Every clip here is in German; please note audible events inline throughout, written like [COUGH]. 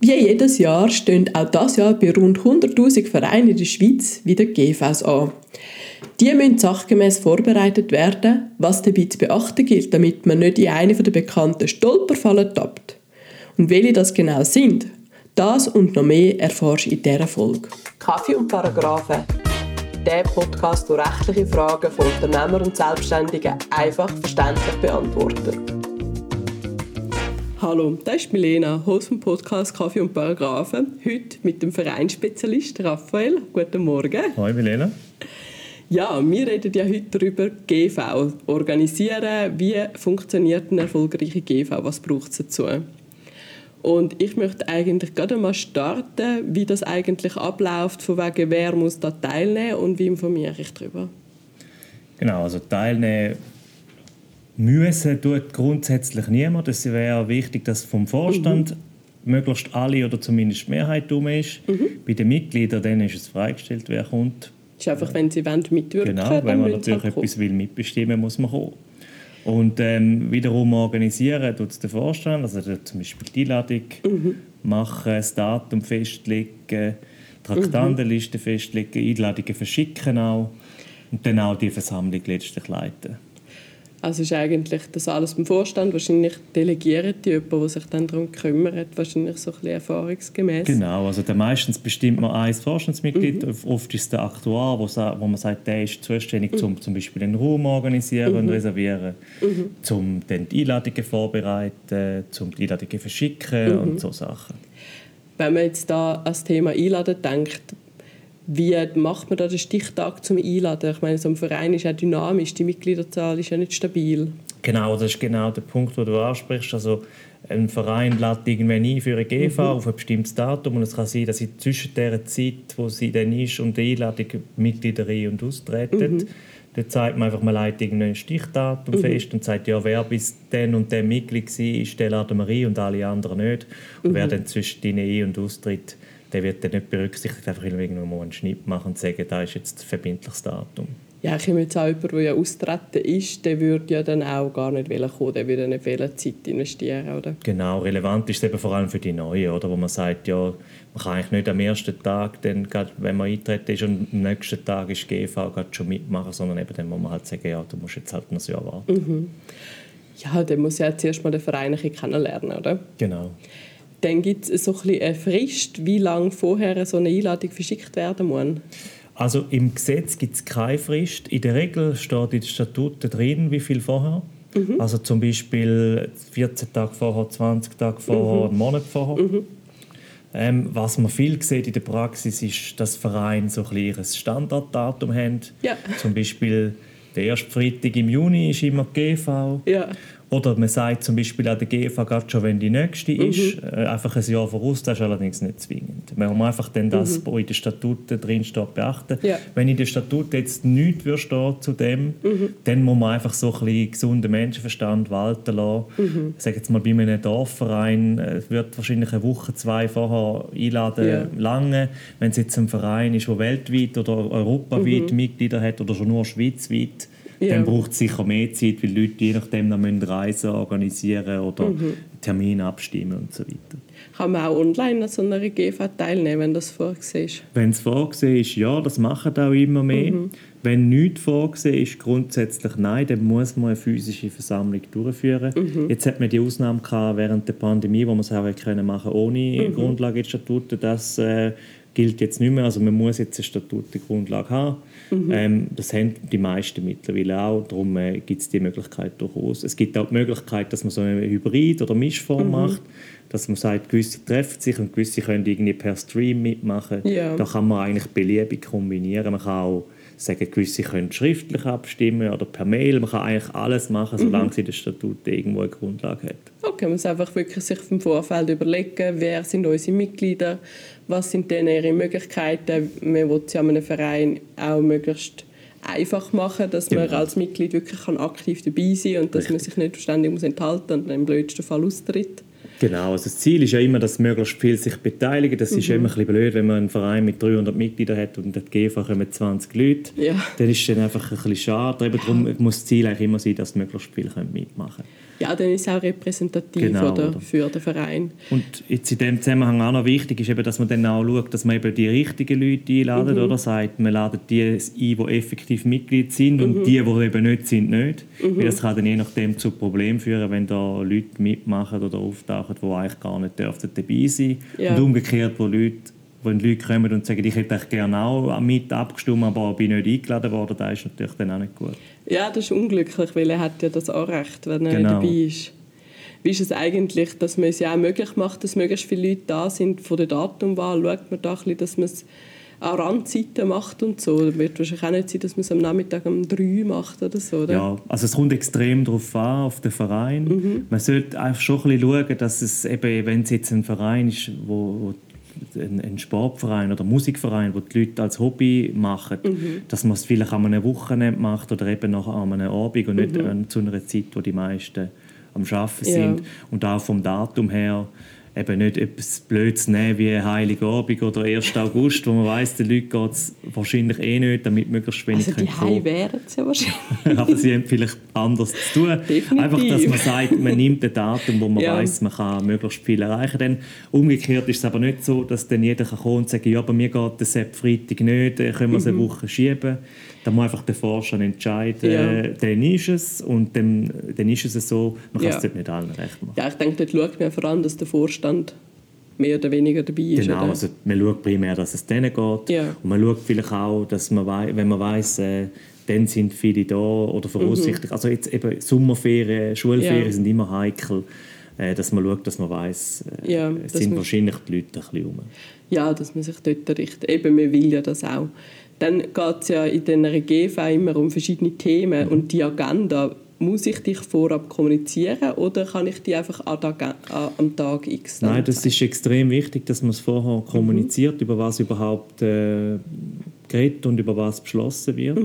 Wie jedes Jahr stehen auch das Jahr bei rund 100.000 Vereinen in der Schweiz wieder GVs an. Die müssen sachgemäß vorbereitet werden, was dabei zu beachten gilt, damit man nicht in eine der bekannten Stolperfallen tappt. Und welche das genau sind, das und noch mehr erfährst du in dieser Folge. Kaffee und Paragraphen. Der Podcast, der rechtliche Fragen von Unternehmern und Selbstständigen einfach verständlich beantwortet. Hallo, das ist Milena, Host vom Podcast Kaffee und Paragraphen. Heute mit dem Vereinsspezialist Raphael. Guten Morgen. Hallo Milena. Ja, wir reden ja heute darüber, GV organisieren. Wie funktioniert eine erfolgreiche GV? Was braucht es dazu? Und ich möchte eigentlich gerade mal starten, wie das eigentlich abläuft, von wegen wer muss da teilnehmen und wie informiere ich darüber. Genau, also teilnehmen müssen tut grundsätzlich niemand. Es wäre wichtig, dass vom Vorstand mhm. möglichst alle oder zumindest die Mehrheit um ist. Mhm. Bei den Mitgliedern dann ist es freigestellt, wer kommt. Das ist einfach, wenn sie mitwirken Genau, wenn man natürlich halt etwas will mitbestimmen muss man kommen. Und ähm, wiederum organisieren tut es der Vorstand, also zum Beispiel die Einladung mhm. machen, das Datum festlegen, Traktandenliste mhm. festlegen, Einladungen verschicken auch und dann auch die Versammlung letztlich leiten. Also ist eigentlich das alles beim Vorstand. Wahrscheinlich delegieren die jemanden, der sich dann darum kümmert, wahrscheinlich so ein bisschen erfahrungsgemäß. Genau, also dann meistens bestimmt man ein Vorstandsmitglied. Mhm. Oft ist es der Aktuar, wo, wo man sagt, der ist zuständig, mhm. um zum Beispiel den Raum organisieren mhm. und reservieren, mhm. um dann die Einladungen vorbereiten, um die Einladungen verschicken mhm. und so Sachen. Wenn man jetzt da an das Thema Einladen denkt, wie macht man da den Stichtag zum Einladen? Ich meine, so ein Verein ist ja dynamisch, die Mitgliederzahl ist ja nicht stabil. Genau, das ist genau der Punkt, den du ansprichst. Also ein Verein lädt irgendwann ein für eine GV mhm. auf ein bestimmtes Datum und es kann sein, dass sie zwischen der Zeit, wo sie dann ist und der Einladung Mitglieder ein- und austreten. Mhm. Dann zeigt man einfach, man legt ein Stichdatum mhm. fest und sagt, ja, wer bis dann und dann Mitglied war, der laden wir ein und alle anderen nicht. Und wer mhm. dann zwischen den Ein- und Austritt der wird dann nicht berücksichtigt, einfach irgendwo mal einen Schnitt machen und sagen, da ist jetzt ein verbindliches Datum. Ja, ich meine jetzt auch jemand, der ja austreten ist, der würde ja dann auch gar nicht kommen, der würde nicht viel Zeit investieren, oder? Genau, relevant ist es eben vor allem für die Neuen, oder? wo man sagt, ja, man kann eigentlich nicht am ersten Tag, dann, wenn man eintreten ist und am nächsten Tag ist GV schon mitmachen, sondern eben dann muss man halt sagen, ja, du musst jetzt halt noch Jahr warten. Mhm. Ja, dann muss ja zuerst mal den Verein kennenlernen, oder? Genau dann gibt es so ein eine Frist, wie lange vorher so eine Einladung verschickt werden muss. Also im Gesetz gibt es keine Frist. In der Regel steht in den Statuten drin, wie viel vorher. Mhm. Also zum Beispiel 14 Tage vorher, 20 Tage vorher, mhm. einen Monat vorher. Mhm. Ähm, was man viel sieht in der Praxis ist, dass Vereine so ein, ein Standarddatum haben. Ja. Zum Beispiel der erste Freitag im Juni ist immer GV. Ja. Oder man sagt zum Beispiel an der GFA gerade schon, wenn die nächste mhm. ist, äh, einfach ein Jahr voraus, das ist allerdings nicht zwingend. Man muss einfach dann das, mhm. was in den Statuten drin steht, beachten. Ja. Wenn in den Statuten jetzt nichts stehen zu dem, mhm. dann muss man einfach so ein bisschen gesunden Menschenverstand walten lassen. Mhm. Ich sage jetzt mal, bei einem Dorfverein äh, wird wahrscheinlich eine Woche, zwei vorher einladen ja. lange. Wenn es jetzt ein Verein ist, der weltweit oder europaweit mhm. Mitglieder hat oder schon nur schweizweit, ja. dann braucht es sicher mehr Zeit, weil Leute je nachdem noch Reisen organisieren oder mhm. Termine abstimmen und so weiter. Kann man auch online an so einer GV teilnehmen, wenn das vorgesehen ist? Wenn es vorgesehen ist, ja, das machen auch immer mehr. Mhm. Wenn nichts vorgesehen ist, grundsätzlich nein, dann muss man eine physische Versammlung durchführen. Mhm. Jetzt hat man die Ausnahme gehabt während der Pandemie, wo man es auch können machen ohne mhm. Grundlage in Statuten. Das äh, gilt jetzt nicht mehr. Also man muss jetzt eine Statutengrundlage haben. Mhm. Ähm, das haben die meisten mittlerweile auch. Darum äh, gibt es die Möglichkeit durchaus. Es gibt auch die Möglichkeit, dass man so eine Hybrid- oder Mischform mhm. macht. Dass man sagt, gewisse treffen sich und gewisse können irgendwie per Stream mitmachen. Ja. Da kann man eigentlich beliebig kombinieren. Man kann auch sagen, gewisse können schriftlich abstimmen oder per Mail. Man kann eigentlich alles machen, solange mhm. sie das Statut irgendwo eine Grundlage hat. Okay, man muss einfach wirklich sich vom Vorfeld überlegen, wer sind unsere Mitglieder, was sind denn ihre Möglichkeiten. Man will es ja einem Verein auch möglichst einfach machen, dass genau. man als Mitglied wirklich aktiv dabei sein kann und dass Richtig. man sich nicht ständig muss enthalten und im blödsten Fall austritt. Genau, also das Ziel ist ja immer, dass möglichst viele sich beteiligen. Das mhm. ist immer ein bisschen blöd, wenn man einen Verein mit 300 Mitgliedern hat und in der GV kommen 20 Leute. Ja. Dann ist es dann einfach ein bisschen schade. Eben darum muss das Ziel eigentlich immer sein, dass möglichst viele mitmachen können. Ja, dann ist es auch repräsentativ Genau, oder, oder? für den Verein. Und jetzt in dem Zusammenhang auch noch wichtig ist eben, dass man dann auch schaut, dass man eben die richtigen Leute einladet, Mhm. oder? Sagt, man ladet die ein, die effektiv Mitglied sind Mhm. und die, die eben nicht sind, nicht. Weil das kann dann je nachdem zu Problemen führen, wenn da Leute mitmachen oder auftauchen, die eigentlich gar nicht dürften dabei sein Ja. Und umgekehrt, wo Leute wenn Leute kommen und sagen, ich hätte eigentlich gerne auch mit abgestimmt, aber bin nicht eingeladen worden, das ist natürlich dann auch nicht gut. Ja, das ist unglücklich, weil er hat ja das Anrecht, wenn er Genau. dabei ist. Wie ist es eigentlich, dass man es ja auch möglich macht, dass möglichst viele Leute da sind von der Datumwahl? Schaut man da ein bisschen, dass man es an Randzeiten macht und so? Es wird wahrscheinlich auch nicht sein, dass man es am Nachmittag um drei macht oder so, oder? Ja, also es kommt extrem darauf an, auf den Verein. Mhm. Man sollte einfach schon ein bisschen schauen, dass es eben, wenn es jetzt ein Verein ist, wo, wo ein, ein Sportverein oder Musikverein, wo die Leute als Hobby machen, Mhm. dass man es vielleicht an einem Wochenende macht oder eben noch an einem Abend und nicht Mhm. zu einer Zeit, wo die meisten am Arbeiten Ja. sind. Und auch vom Datum her eben nicht etwas Blödes nehmen wie Heiligabend oder 1. August, wo man weiß, den Leuten geht es wahrscheinlich eh nicht, damit möglichst wenig also die können kommen. Wären es ja wahrscheinlich. [LAUGHS] aber sie haben vielleicht anders zu tun. Definitiv. Einfach, dass man sagt, man nimmt ein Datum, wo man Ja. weiß, man kann möglichst viel erreichen. Dann umgekehrt ist es aber nicht so, dass dann jeder kann kommen und sagen, ja, bei mir geht der Sepp Freitag nicht, dann können wir es Mhm. eine Woche schieben. Da muss einfach der Vorstand entscheiden, Ja. dann ist es und dann, dann ist es so. Man kann Ja. es dort nicht allen recht machen. Ja, ich denke, dort schaut man einfach an, dass der Vorstand mehr oder weniger dabei ist. Genau, oder? also man schaut primär, dass es denen geht. Ja. Und man schaut vielleicht auch, dass man wei- wenn man weiß, äh, dann sind viele da oder voraussichtlich. Also jetzt eben Sommerferien, Schulferien Ja. sind immer heikel, äh, dass man schaut, dass man weiß, äh, Ja, es sind wahrscheinlich die Leute ein bisschen rum. Ja, dass man sich dort richtet. Eben, man will ja das auch. Dann geht es ja in den GV immer um verschiedene Themen Mhm. und die Agenda, muss ich dich vorab kommunizieren oder kann ich die einfach an Agen- an- am Tag X Nein, das ist extrem wichtig, dass man es vorher kommuniziert, über was überhaupt äh, geredet und über was beschlossen wird.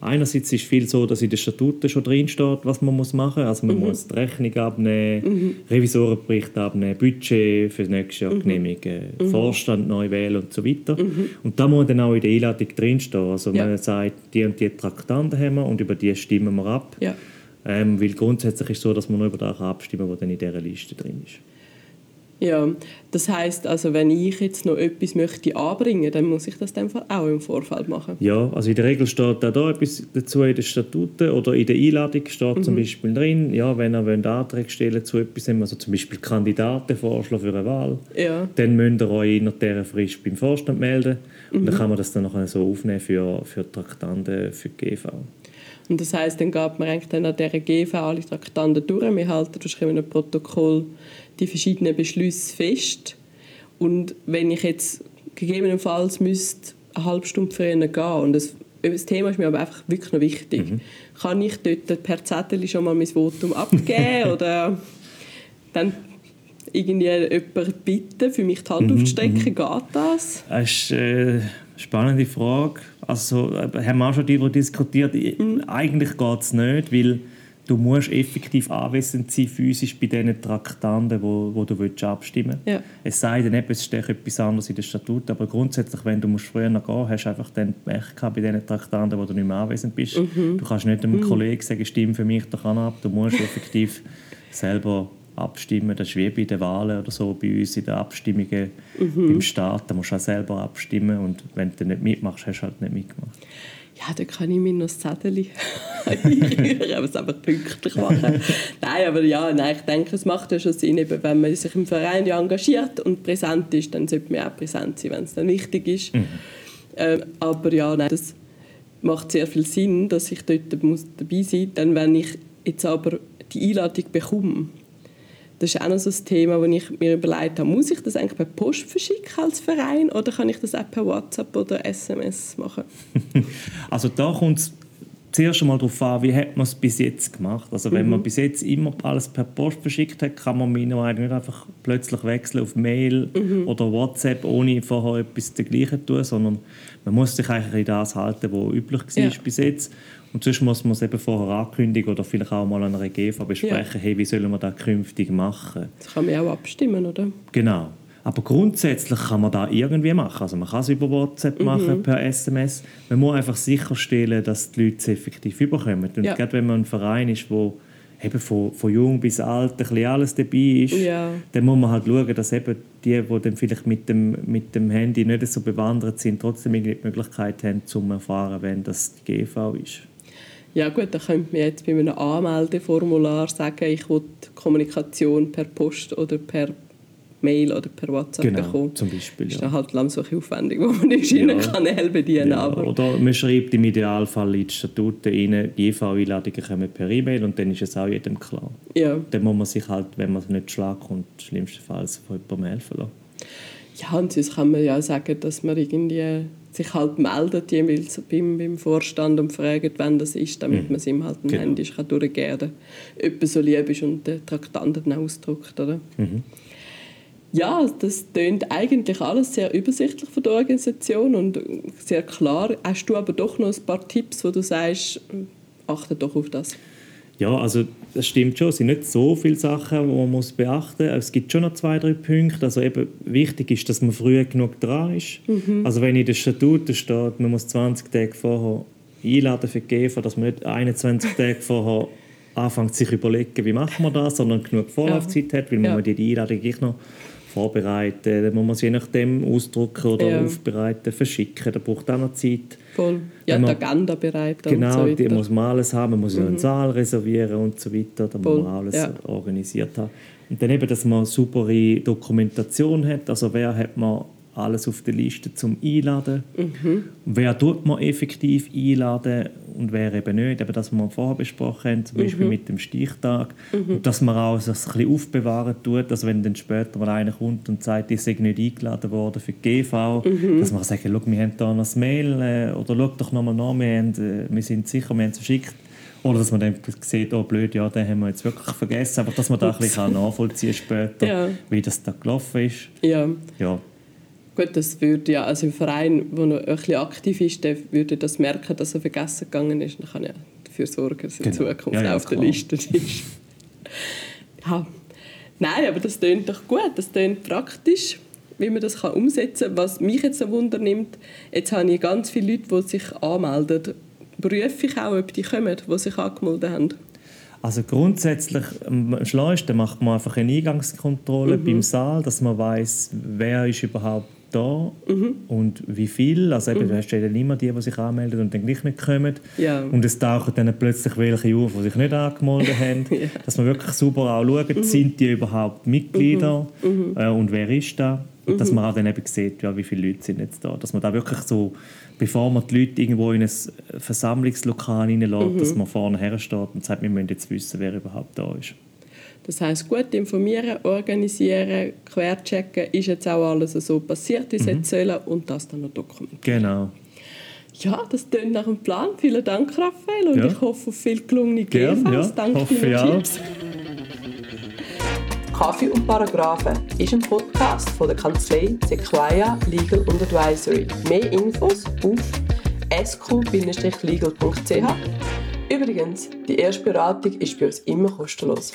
Einerseits ist viel so, dass in den Statuten schon drin steht, was man muss machen muss. Also man muss die Rechnung abnehmen, Revisorenbericht abnehmen, Budget für das nächste Jahr genehmigen, Vorstand neu wählen und so weiter. Und da muss dann auch in der Einladung drinstehen. Also Ja. man sagt, die und die Traktanten haben wir und über die stimmen wir ab. Ja. Ähm, weil grundsätzlich ist es so, dass man nur über das abstimmen kann, was dann in dieser Liste drin ist. Ja, das heißt also, wenn ich jetzt noch etwas möchte anbringen, dann muss ich das dann auch im Vorfeld machen. Ja, also in der Regel steht auch da etwas dazu in den Statuten oder in der Einladung steht zum Beispiel drin, ja, wenn ihr wollt Anträge stellen zu etwas, also zum Beispiel Kandidaten vorschlagen für eine Wahl, Ja. dann müsst ihr euch innerhalb dieser Frist beim Vorstand melden und dann kann man das dann nachher so aufnehmen für, für Traktanten für die GV. Und das heißt, dann geht man eigentlich dann an dieser GV alle Traktanten durch. Wir halten wahrscheinlich in einem Protokoll die verschiedenen Beschlüsse fest. Und wenn ich jetzt gegebenenfalls müsste eine halbe Stunde früher gehen und das, das Thema ist mir aber einfach wirklich noch wichtig, kann ich dort per Zettel schon mal mein Votum abgeben [LAUGHS] oder dann irgendwie jemanden bitten, für mich die Hand aufzustrecken? Geht das? Das ist äh, eine spannende Frage. Also, äh, haben wir auch schon darüber diskutiert. Ich- Eigentlich geht es nicht, weil du musst effektiv anwesend sein, physisch bei diesen Traktanten, wo, wo du willst abstimmen Ja. Es sei denn, es steht etwas anderes in den Statuten, aber grundsätzlich, wenn du musst früher noch gehen hast du einfach dann Pech gehabt bei diesen Traktanten, wo du nicht mehr anwesend bist. Du kannst nicht einem Kollegen sagen, stimm für mich doch an ab. Du musst effektiv selber abstimmen. Das ist wie bei den Wahlen oder so, bei uns in den Abstimmungen beim Staat. Da musst du auch selber abstimmen und wenn du nicht mitmachst, hast du halt nicht mitgemacht. Ja, da kann ich mir noch das Zettel einrühren, [LAUGHS] aber es einfach pünktlich machen. [LAUGHS] nein, aber ja, nein, ich denke, es macht ja schon Sinn, eben, wenn man sich im Verein ja engagiert und präsent ist, dann sollte man auch präsent sein, wenn es dann wichtig ist. Ähm, aber ja, nein, das macht sehr viel Sinn, dass ich dort muss dabei sein muss. Dann, wenn ich jetzt aber die Einladung bekomme, das ist auch noch so ein Thema, wo ich mir überlegt habe, muss ich das eigentlich per Post verschicken als Verein oder kann ich das auch per WhatsApp oder SMS machen? [LAUGHS] Also da kommt es zuerst einmal darauf an, wie hat man es bis jetzt gemacht. Also wenn man bis jetzt immer alles per Post verschickt hat, kann man meine Meinung nicht einfach plötzlich wechseln auf Mail oder WhatsApp, ohne vorher etwas dergleichen zu tun, sondern man muss sich eigentlich in das halten, was üblich war Ja. bis jetzt. Und sonst muss man es eben vorher ankündigen oder vielleicht auch mal an einer GV besprechen, hey, wie sollen wir das künftig machen. Das kann man ja auch abstimmen, oder? Genau. Aber grundsätzlich kann man da irgendwie machen. Also man kann es über WhatsApp machen, per SMS. Man muss einfach sicherstellen, dass die Leute es effektiv überkommen. Und Ja. gerade wenn man ein Verein ist, wo eben von, von jung bis alt ein bisschen alles dabei ist, Ja. dann muss man halt schauen, dass eben die, die dann vielleicht mit dem, mit dem Handy nicht so bewandert sind, trotzdem irgendwie die Möglichkeit haben, zu erfahren, wenn das die GV ist. Ja gut, da könnte man jetzt bei einem Anmeldeformular sagen, ich will Kommunikation per Post oder per Mail oder per WhatsApp Genau, bekommen. zum Beispiel. Das ist Ja. dann halt langsam so aufwendig, [LAUGHS] wo man die verschiedenen Ja. Kanäle bedienen Ja, aber oder man schreibt im Idealfall in die Statuten rein, die EV-Einladungen kommen per E-Mail und dann ist es auch jedem klar. ja. Dann muss man sich halt, wenn man nicht schlag kommt, schlimmstenfalls von jemandem helfen lassen. ja, und sonst kann man ja sagen, dass man irgendwie sich halt meldet jeweils beim, beim Vorstand und fragt, wann das ist, damit man es ihm halt Genau. Handy kann durchgeben kann. Jemand so lieb ist und den Traktanten ausdruckt, oder? Mhm. Ja, das tönt eigentlich alles sehr übersichtlich von der Organisation und sehr klar. Hast du aber doch noch ein paar Tipps, wo du sagst, achte doch auf das? Ja, also das stimmt schon. Es sind nicht so viele Sachen, die man muss beachten muss. Es gibt schon noch zwei, drei Punkte. Also eben wichtig ist, dass man früh genug dran ist. Also wenn in den Statuten steht, man muss 20 Tage vorher einladen für die GEFA, dass man nicht 21 Tage vorher anfängt, sich zu überlegen, wie machen wir das, sondern genug Vorlaufzeit hat, weil Ja. man die Einladung gleich noch vorbereiten. Dann muss man sie je nachdem ausdrucken oder Ja. aufbereiten, verschicken. Da braucht auch noch Zeit. Voll. Ja, Wenn die man- Agenda bereit und Genau, so weiter. die muss man alles haben. Man muss ja einen Saal reservieren und so weiter. Da muss man alles ja. organisiert haben. Und dann eben, dass man saubere Dokumentation hat. Also wer hat man alles auf der Liste zum Einladen? Mhm. Wer tut man effektiv einladen und wer eben nicht? Eben, dass wir vorher besprochen haben, zum Beispiel Mhm. mit dem Stichtag. Und dass man auch das ein bisschen aufbewahren tut, dass wenn dann später mal einer kommt und sagt, ich sei nicht eingeladen worden für die GV, Mhm. dass man sagt, schau, wir haben da noch das Mail äh, oder schau doch nochmal nach, wir, haben, äh, wir sind sicher, wir haben es verschickt. Oder dass man dann sieht, oh blöd, ja, den haben wir jetzt wirklich vergessen. Aber dass man da ein bisschen nachvollziehen kann später, Ja. wie das da gelaufen ist. Ja, Ja, gut, das würde ja, also im Verein, der noch ein bisschen aktiv ist, der würde das merken, dass er vergessen gegangen ist. Dann kann er dafür sorgen, dass er in Genau. Zukunft Ja, ja, auf der klar. Liste ist. [LAUGHS] ja. Nein, aber das tönt doch gut, das tönt praktisch, wie man das kann umsetzen kann. Was mich jetzt ein Wunder nimmt, jetzt habe ich ganz viele Leute, die sich anmelden. Prüfe ich auch, ob die kommen, die sich angemeldet haben. Also grundsätzlich am schlauesten macht man einfach eine Eingangskontrolle beim Saal, dass man weiß, wer ist überhaupt da und wie viel. Also eben, du hast ja dann immer die, die sich anmelden und dann gleich nicht kommen. Ja. Und es tauchen dann plötzlich welche auf, die sich nicht angemeldet [LAUGHS] haben. Dass man wirklich sauber auch schaut, sind die überhaupt Mitglieder äh, und wer ist da. Und dass man auch dann eben sieht, ja, wie viele Leute sind jetzt da. Dass man da wirklich so, bevor man die Leute irgendwo in ein Versammlungslokal reinlässt, dass man vorne her steht und sagt, wir müssen jetzt wissen, wer überhaupt da ist. Das heißt gut informieren, organisieren, querchecken, ist jetzt auch alles so passiert, wie es jetzt sollen und das dann noch dokumentieren. Genau. Ja, das klingt nach einem Plan. Vielen Dank, Raphael, und Ja. ich hoffe auf viel gelungene Gern, GVs. ja. Danke Hoffe für die ich auch. Tipps. Kaffee und Paragraphen ist ein Podcast von der Kanzlei Sequoia Legal und Advisory. Mehr Infos auf sq-legal.ch. Übrigens, die erste Beratung ist bei uns immer kostenlos.